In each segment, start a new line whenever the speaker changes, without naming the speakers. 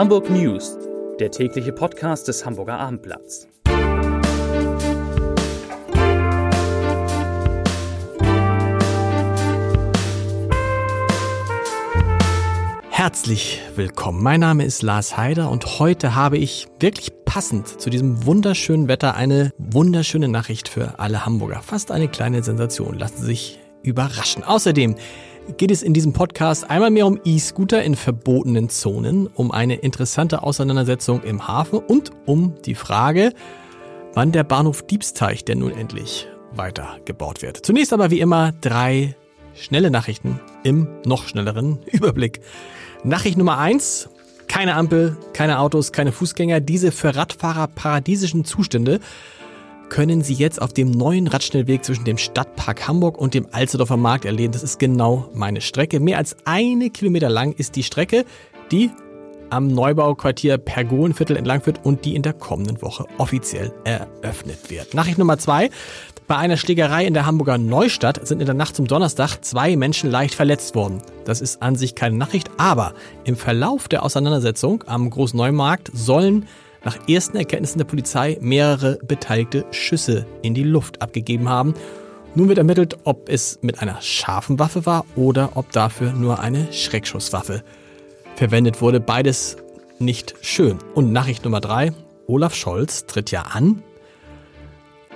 Hamburg News, der tägliche Podcast des Hamburger Abendblatts.
Herzlich willkommen. Mein Name ist Lars Heider und heute habe ich wirklich passend zu diesem wunderschönen Wetter eine wunderschöne Nachricht für alle Hamburger. Fast eine kleine Sensation. Lassen Sie sich überraschen. Außerdem geht es in diesem Podcast einmal mehr um E-Scooter in verbotenen Zonen, um eine interessante Auseinandersetzung im Hafen und um die Frage, wann der Bahnhof Diebsteich denn nun endlich weitergebaut wird. Zunächst aber wie immer drei schnelle Nachrichten im noch schnelleren Überblick. Nachricht Nummer eins: Keine Ampel, keine Autos, keine Fußgänger. Diese für Radfahrer paradiesischen Zustände können Sie jetzt auf dem neuen Radschnellweg zwischen dem Stadtpark Hamburg und dem Alsterdorfer Markt erleben. Das ist genau meine Strecke. Mehr als eine Kilometer lang ist die Strecke, die am Neubauquartier Pergonviertel entlang führt und die in der kommenden Woche offiziell eröffnet wird. Nachricht Nummer zwei. Bei einer Schlägerei in der Hamburger Neustadt sind in der Nacht zum Donnerstag zwei Menschen leicht verletzt worden. Das ist an sich keine Nachricht, aber im Verlauf der Auseinandersetzung am Großneumarkt sollen nach ersten Erkenntnissen der Polizei mehrere beteiligte Schüsse in die Luft abgegeben haben. Nun wird ermittelt, ob es mit einer scharfen Waffe war oder ob dafür nur eine Schreckschusswaffe verwendet wurde. Beides nicht schön. Und Nachricht Nummer drei. Olaf Scholz tritt ja an,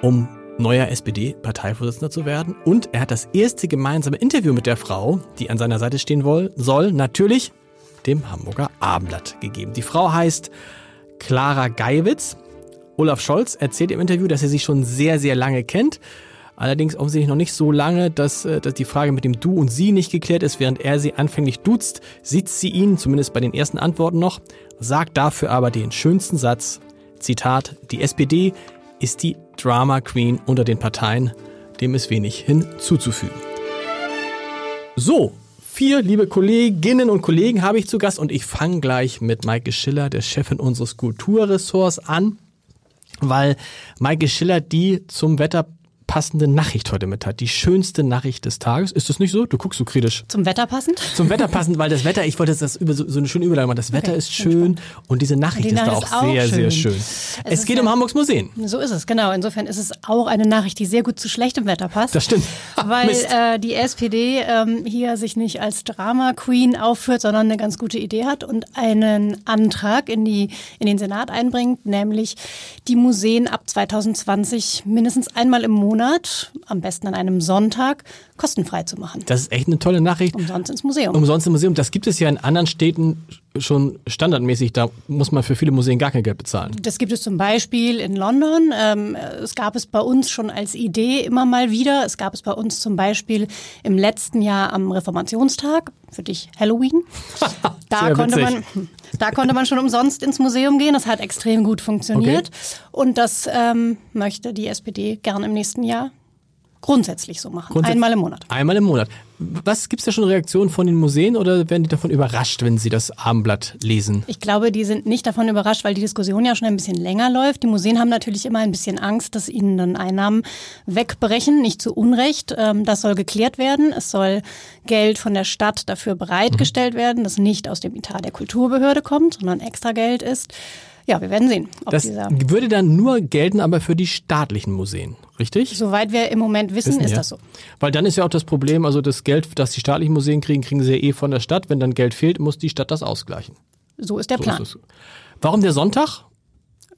um neuer SPD-Parteivorsitzender zu werden. Und er hat das erste gemeinsame Interview mit der Frau, die an seiner Seite stehen soll, natürlich dem Hamburger Abendblatt gegeben. Die Frau heißt Clara Geiwitz. Olaf Scholz erzählt im Interview, dass er sie schon sehr, sehr lange kennt. Allerdings offensichtlich noch nicht so lange, dass, äh, dass die Frage mit dem Du und Sie nicht geklärt ist. Während er sie anfänglich duzt, sieht sie ihn, zumindest bei den ersten Antworten noch, sagt dafür aber den schönsten Satz, Zitat, die SPD ist die Drama Queen unter den Parteien, dem ist wenig hinzuzufügen. So, vier liebe Kolleginnen und Kollegen habe ich zu Gast und ich fange gleich mit Maike Schiller, der Chefin unseres Kulturressorts, an, weil Maike Schiller die zum Wetter passende Nachricht heute mit hat. Die schönste Nachricht des Tages. Ist das nicht so? Du guckst so kritisch.
Zum Wetter passend?
Zum Wetter passend, weil das Wetter, ich wollte das über so, so eine schöne Überleitung machen. Das Wetter okay, ist schön und diese Nachricht, die ist da auch, auch sehr, schön. sehr schön. Es, es geht ja, um Hamburgs Museen.
So ist es, genau. Insofern ist es auch eine Nachricht, die sehr gut zu schlechtem Wetter passt.
Das stimmt.
weil äh, die SPD ähm, hier sich nicht als Drama Queen aufführt, sondern eine ganz gute Idee hat und einen Antrag in, die, in den Senat einbringt, nämlich die Museen ab 2020 mindestens einmal im Monat, am besten an einem Sonntag, kostenfrei zu machen.
Das ist echt eine tolle Nachricht.
Umsonst ins Museum.
Umsonst im Museum. Das gibt es ja in anderen Städten schon standardmäßig. Da muss man für viele Museen gar kein Geld bezahlen.
Das gibt es zum Beispiel in London. Ähm, es gab es bei uns schon als Idee immer mal wieder. Es gab es bei uns zum Beispiel im letzten Jahr am Reformationstag. Für dich Halloween. da konnte man, da konnte man schon umsonst ins Museum gehen. Das hat extrem gut funktioniert. Okay. Und das ähm, möchte die SPD gern im nächsten Jahr grundsätzlich so machen. Grundsätzlich einmal im Monat.
Einmal im Monat. Was gibt es da schon Reaktionen von den Museen oder werden die davon überrascht, wenn sie das Abendblatt lesen?
Ich glaube, die sind nicht davon überrascht, weil die Diskussion ja schon ein bisschen länger läuft. Die Museen haben natürlich immer ein bisschen Angst, dass ihnen dann Einnahmen wegbrechen, nicht zu Unrecht. Ähm, das soll geklärt werden. Es soll Geld von der Stadt dafür bereitgestellt mhm. werden, das nicht aus dem Etat der Kulturbehörde kommt, sondern extra Geld ist. Ja, wir werden sehen.
das würde dann nur gelten, aber für die staatlichen Museen, richtig?
Soweit wir im Moment wissen, wissen ist ja. das so.
Weil dann ist ja auch das Problem, also das Geld, das die staatlichen Museen kriegen, kriegen sie ja eh von der Stadt. Wenn dann Geld fehlt, muss die Stadt das ausgleichen.
So ist der so Plan. Ist
Warum der Sonntag?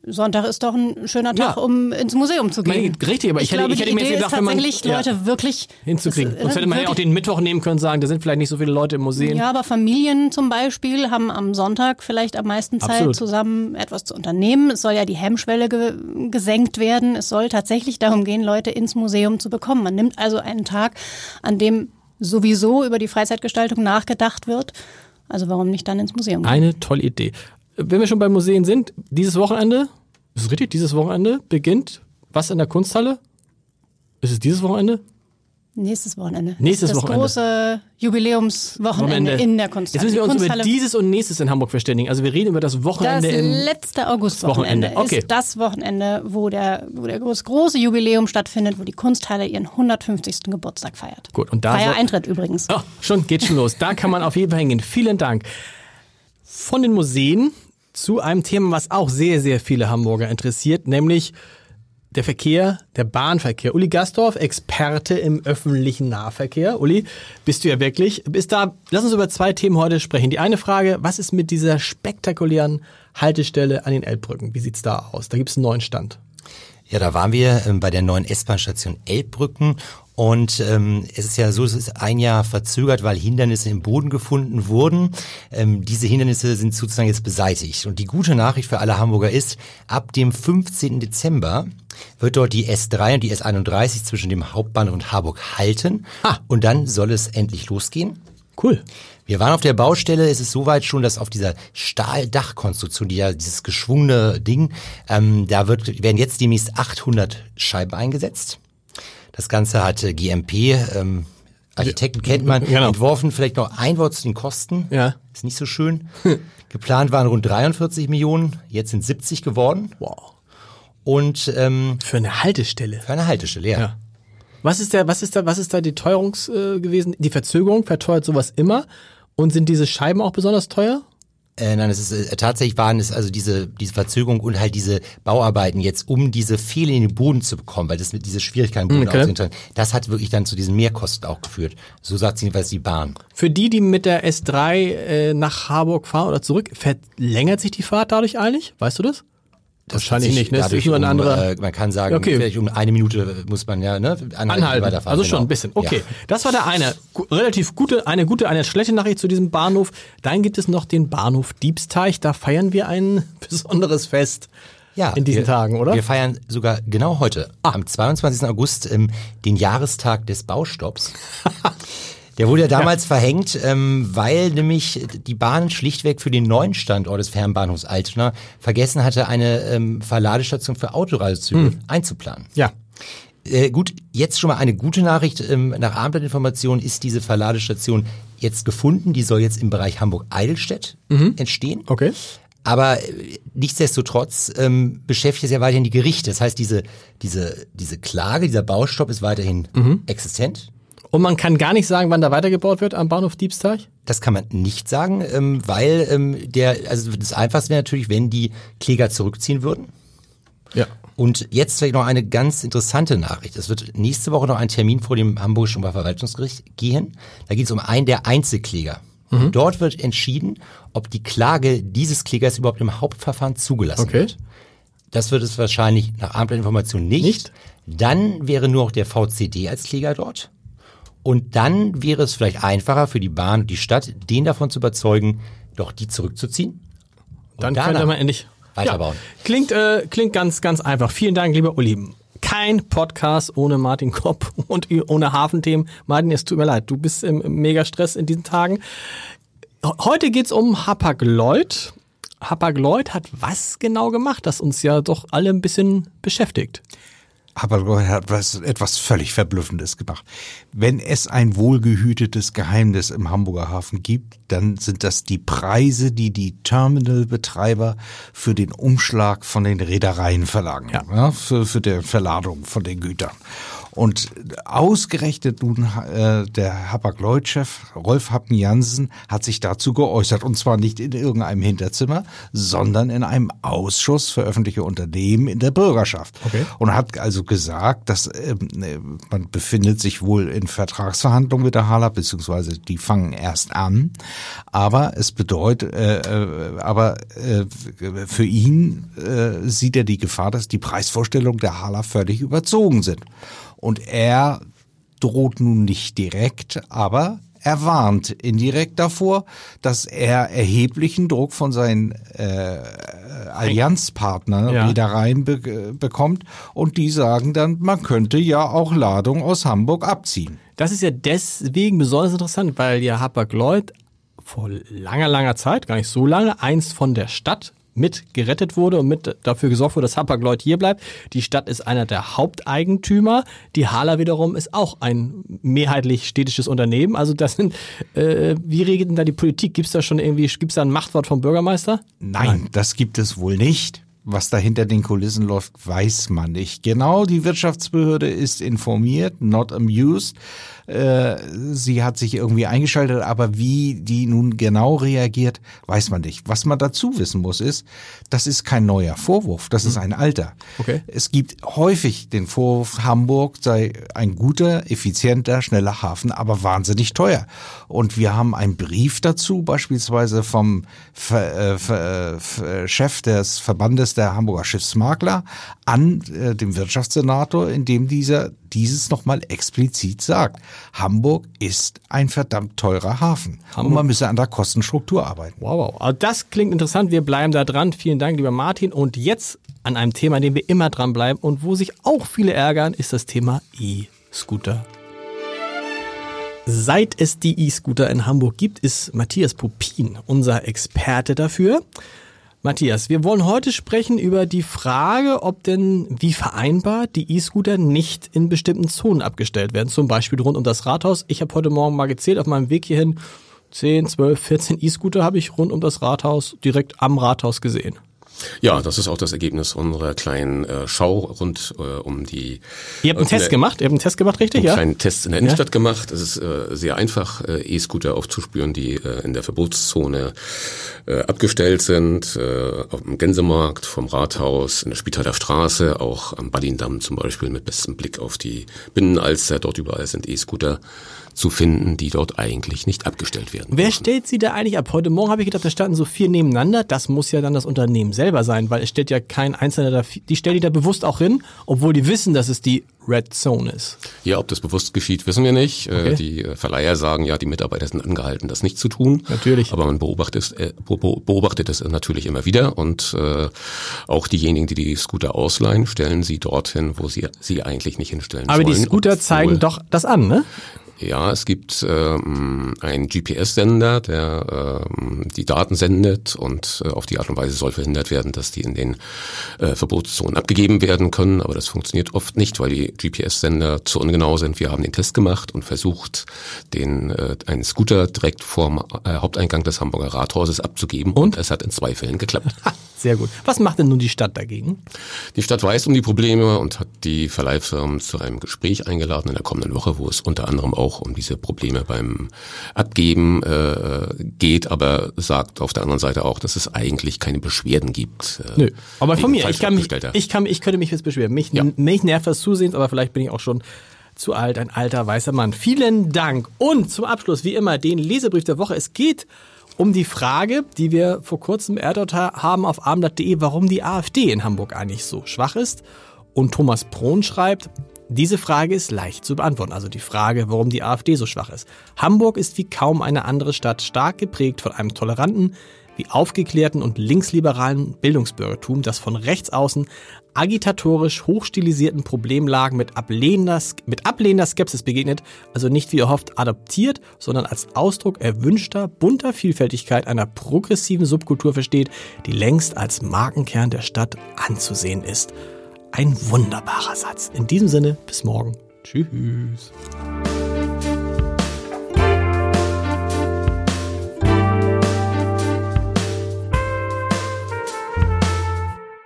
Sonntag ist doch ein schöner Tag, ja. um ins Museum zu gehen.
Meine, richtig, aber ich, ich hätte, glaube, ich hätte mir jetzt gedacht, wenn man
tatsächlich Leute ja, wirklich
hinzukriegen. Sonst hätte man ja auch den Mittwoch nehmen können, sagen, da sind vielleicht nicht so viele Leute im Museum.
Ja, aber Familien zum Beispiel haben am Sonntag vielleicht am meisten Zeit, Absolut. zusammen etwas zu unternehmen. Es soll ja die Hemmschwelle ge gesenkt werden. Es soll tatsächlich darum gehen, Leute ins Museum zu bekommen. Man nimmt also einen Tag, an dem sowieso über die Freizeitgestaltung nachgedacht wird. Also warum nicht dann ins Museum?
Gehen? Eine tolle Idee. Wenn wir schon bei Museen sind, dieses Wochenende ist es richtig? Dieses Wochenende beginnt was in der Kunsthalle? Ist es dieses Wochenende?
Nächstes Wochenende.
Nächstes
das
Wochenende.
große Jubiläumswochenende in der Kunsthalle.
Jetzt müssen wir uns über dieses und nächstes in Hamburg verständigen. Also wir reden über das Wochenende
Das letzte Augustwochenende
Wochenende. Okay.
ist das Wochenende, wo der, wo der große Jubiläum stattfindet, wo die Kunsthalle ihren 150. Geburtstag feiert.
Gut. Und da
Feier Eintritt übrigens.
Oh, schon geht schon los. Da kann man auf jeden Fall hingehen. Vielen Dank. Von den Museen zu einem Thema, was auch sehr, sehr viele Hamburger interessiert, nämlich der Verkehr, der Bahnverkehr. Uli Gastorf, Experte im öffentlichen Nahverkehr. Uli, bist du ja wirklich. Bist da, lass uns über zwei Themen heute sprechen. Die eine Frage, was ist mit dieser spektakulären Haltestelle an den Elbbrücken? Wie sieht's da aus? Da gibt's einen neuen Stand.
Ja, da waren wir ähm, bei der neuen S-Bahn-Station Elbbrücken und ähm, es ist ja so, es ist ein Jahr verzögert, weil Hindernisse im Boden gefunden wurden. Ähm, diese Hindernisse sind sozusagen jetzt beseitigt. Und die gute Nachricht für alle Hamburger ist, ab dem 15. Dezember wird dort die S3 und die S31 zwischen dem Hauptbahnhof und Harburg halten.
Ah.
Und dann soll es endlich losgehen.
Cool.
Wir waren auf der Baustelle, es ist soweit schon, dass auf dieser Stahldachkonstruktion, die ja dieses geschwungene Ding, ähm, da wird, werden jetzt demnächst 800 Scheiben eingesetzt. Das Ganze hat äh, GMP, ähm, Architekten kennt man,
Genau.
entworfen. Vielleicht noch ein Wort zu den Kosten.
Ja.
Ist nicht so schön. Geplant waren rund 43 Millionen, jetzt sind 70 geworden.
Wow.
Und ähm,
Für eine Haltestelle.
für eine Haltestelle, ja.
Ja. Was ist der, was ist da, was ist da die Teuerungs äh, gewesen? Die Verzögerung verteuert sowas immer. Und sind diese Scheiben auch besonders teuer?
Äh, nein, es ist äh, tatsächlich waren es also diese diese Verzögerung und halt diese Bauarbeiten jetzt, um diese Fehler in den Boden zu bekommen, weil das mit diese Schwierigkeiten im Boden
Okay.
ausgehen, das hat wirklich dann zu diesen Mehrkosten auch geführt. So sagt jedenfalls die Bahn.
Für die, die mit der S3 äh, nach Harburg fahren oder zurück, verlängert sich die Fahrt dadurch eigentlich? Weißt du das?
Das
Wahrscheinlich nicht, ne? Das ist nur ein
um,
anderer-
Äh, man kann sagen,
Okay.
vielleicht um eine Minute muss man ja ne, anhalten.
Also schon
genau.
ein bisschen. Okay.
Ja.
Das war der eine. Gu- Relativ gute, eine gute, eine schlechte Nachricht zu diesem Bahnhof. Dann gibt es noch den Bahnhof Diebsteich. Da feiern wir ein besonderes Fest.
Ja,
in diesen
wir,
Tagen, oder? Ah.
Wir feiern sogar genau heute, am 22. August, ähm, den Jahrestag des Baustopps. Der wurde ja damals verhängt, ähm, weil nämlich die Bahn schlichtweg für den neuen Standort des Fernbahnhofs Altona vergessen hatte, eine ähm, Verladestation für Autoreisezüge
Hm.
einzuplanen.
Ja.
Äh, gut, jetzt schon mal eine gute Nachricht. Ähm, nach Abendblattinformation ist diese Verladestation jetzt gefunden. Die soll jetzt im Bereich Hamburg-Eidelstedt entstehen.
Mhm. Okay.
Aber äh, nichtsdestotrotz ähm, beschäftigt es ja weiterhin die Gerichte. Das heißt, diese, diese, diese Klage, dieser Baustopp ist weiterhin
Mhm.
existent.
Und man kann gar nicht sagen, wann da weitergebaut wird am Bahnhof Diebsteich?
Das kann man nicht sagen, ähm, weil ähm, der, also das Einfachste wäre natürlich, wenn die Kläger zurückziehen würden.
Ja.
Und jetzt vielleicht noch eine ganz interessante Nachricht. Es wird nächste Woche noch ein Termin vor dem Hamburgischen Oberverwaltungsgericht gehen. Da geht es um einen der Einzelkläger.
Mhm.
Dort wird entschieden, ob die Klage dieses Klägers überhaupt im Hauptverfahren zugelassen
Okay.
wird. Das wird es wahrscheinlich nach Abendblattinformation nicht.
Nicht?
Dann wäre nur noch der VCD als Kläger dort. Und dann wäre es vielleicht einfacher für die Bahn und die Stadt, den davon zu überzeugen, doch die zurückzuziehen.
Dann könnte man endlich
weiterbauen.
Ja, klingt, äh, klingt ganz, ganz einfach. Vielen Dank, lieber Uli. Kein Podcast ohne Martin Kopp und ohne Hafenthemen. Martin, es tut mir leid, du bist im Megastress in diesen Tagen. Heute geht's um Hapag-Lloyd. Hapag-Lloyd hat was genau gemacht, das uns ja doch alle ein bisschen beschäftigt.
Aber er hat was, etwas völlig Verblüffendes gemacht. Wenn es ein wohlgehütetes Geheimnis im Hamburger Hafen gibt, dann sind das die Preise, die die Terminalbetreiber für den Umschlag von den Reedereien verlangen,
Ja.
ja. für, für die Verladung von den Gütern. Und ausgerechnet nun äh, der Hapag-Lloyd-Chef Rolf Happen Jansen hat sich dazu geäußert. Und zwar nicht in irgendeinem Hinterzimmer, sondern in einem Ausschuss für öffentliche Unternehmen in der Bürgerschaft.
Okay.
Und hat also gesagt, dass ähm, äh, man befindet sich wohl in Vertragsverhandlungen mit der Hala, beziehungsweise die fangen erst an. Aber es bedeutet, äh, äh, aber äh, für ihn äh, sieht er die Gefahr, dass die Preisvorstellungen der Hala völlig überzogen sind. Und er droht nun nicht direkt, aber er warnt indirekt davor, dass er erheblichen Druck von seinen äh, Allianzpartnern,
Ja.
Reedereien be bekommt und die sagen dann, man könnte ja auch Ladung aus Hamburg abziehen.
Das ist ja deswegen besonders interessant, weil ja Hapag-Lloyd vor langer, langer Zeit, gar nicht so lange, einst von der Stadt mit gerettet wurde und mit dafür gesorgt wurde, dass Hapag-Lloyd hier bleibt. Die Stadt ist einer der Haupteigentümer. Die Hala wiederum ist auch ein mehrheitlich städtisches Unternehmen. Also das sind, äh, wie regelt denn da die Politik? Gibt es da schon irgendwie, gibt es da ein Machtwort vom Bürgermeister?
Nein, das gibt es wohl nicht. Was da hinter den Kulissen läuft, weiß man nicht. Genau, die Wirtschaftsbehörde ist informiert, not amused. Äh, sie hat sich irgendwie eingeschaltet, aber wie die nun genau reagiert, weiß man nicht. Was man dazu wissen muss, ist, das ist kein neuer Vorwurf, das ist ein alter.
Okay.
Es gibt häufig den Vorwurf, Hamburg sei ein guter, effizienter, schneller Hafen, aber wahnsinnig teuer. Und wir haben einen Brief dazu, beispielsweise vom Ver, äh, Ver, äh, Chef des Verbandes der Hamburger Schiffsmakler an äh, dem Wirtschaftssenator, in dem dieser dieses nochmal explizit sagt. Hamburg ist ein verdammt teurer Hafen. Und man müsse an der Kostenstruktur arbeiten.
Wow, wow. Also das klingt interessant. Wir bleiben da dran. Vielen Dank, lieber Martin. Und jetzt an einem Thema, an dem wir immer dranbleiben und wo sich auch viele ärgern, ist das Thema E-Scooter. Seit es die E-Scooter in Hamburg gibt, ist Matthias Pupin unser Experte dafür. Matthias, wir wollen heute sprechen über die Frage, ob denn wie vereinbart die E-Scooter nicht in bestimmten Zonen abgestellt werden, zum Beispiel rund um das Rathaus. Ich habe heute Morgen mal gezählt auf meinem Weg hierhin, 10, 12, 14 E-Scooter habe ich rund um das Rathaus direkt am Rathaus gesehen.
Ja, das ist auch das Ergebnis unserer kleinen äh, Schau rund äh, um die.
Ihr habt einen
äh,
Test gemacht? Ihr habt einen Test gemacht, richtig?
einen
Ja.
kleinen Test in der Innenstadt gemacht. Es ist äh, sehr einfach, äh, E-Scooter aufzuspüren, die äh, in der Verbotszone äh, abgestellt sind, äh, auf dem Gänsemarkt, vom Rathaus, in der Spitaler Straße, auch am Ballindamm zum Beispiel mit bestem Blick auf die Binnenalster. Dort überall sind E-Scooter zu finden, die dort eigentlich nicht abgestellt werden.
Wer
dürfen.
stellt sie da eigentlich ab? Heute Morgen habe ich gedacht, da standen so vier nebeneinander. Das muss ja dann das Unternehmen selber sein, weil es stellt ja kein Einzelner da. Die stellen die da bewusst auch hin, obwohl die wissen, dass es die Red Zone ist.
Ja, ob das bewusst geschieht, wissen wir nicht. Äh,
Okay.
Die äh, Verleiher sagen ja, die Mitarbeiter sind angehalten, das nicht zu tun.
Natürlich.
Aber man beobachtet, es- äh, be- beobachtet es natürlich immer wieder und äh, auch diejenigen, die die Scooter ausleihen, stellen sie dorthin, wo sie sie eigentlich nicht hinstellen
Aber die
sollen.
Scooter zeigen doch das an, ne?
Ja, es gibt ähm, einen GPS-Sender, der ähm, die Daten sendet und äh, auf die Art und Weise soll verhindert werden, dass die in den äh, Verbotszonen abgegeben werden können. Aber das funktioniert oft nicht, weil die GPS-Sender zu ungenau sind. Wir haben den Test gemacht und versucht, den äh, einen Scooter direkt vorm äh, Haupteingang des Hamburger Rathauses abzugeben. Und es hat in zwei Fällen geklappt.
Sehr gut. Was macht denn nun die Stadt dagegen?
Die Stadt weiß um die Probleme und hat die Verleihfirmen zu einem Gespräch eingeladen in der kommenden Woche, wo es unter anderem auch um diese Probleme beim Abgeben äh, geht, aber sagt auf der anderen Seite auch, dass es eigentlich keine Beschwerden gibt. Äh,
Nö. Aber von mir, ich kann mich, ich kann, ich könnte mich jetzt beschweren. Mich,
Ja.
mich nervt das zusehends, aber vielleicht bin ich auch schon zu alt, ein alter weißer Mann. Vielen Dank. Und zum Abschluss, wie immer, den Lesebrief der Woche. Es geht um die Frage, die wir vor kurzem erörtert ha- haben auf abendblatt.de, warum die AfD in Hamburg eigentlich so schwach ist. Und Thomas Prohn schreibt, diese Frage ist leicht zu beantworten. Also die Frage, warum die AfD so schwach ist. Hamburg ist wie kaum eine andere Stadt stark geprägt von einem toleranten, wie aufgeklärten und linksliberalen Bildungsbürgertum, das von rechts außen agitatorisch hochstilisierten Problemlagen mit ablehnender, mit ablehnender Skepsis begegnet, also nicht wie erhofft adoptiert, sondern als Ausdruck erwünschter, bunter Vielfältigkeit einer progressiven Subkultur versteht, die längst als Markenkern der Stadt anzusehen ist. Ein wunderbarer Satz. In diesem Sinne, bis morgen. Tschüss.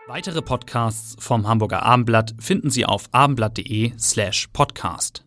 Weitere Podcasts vom Hamburger Abendblatt finden Sie auf abendblatt.de slash podcast.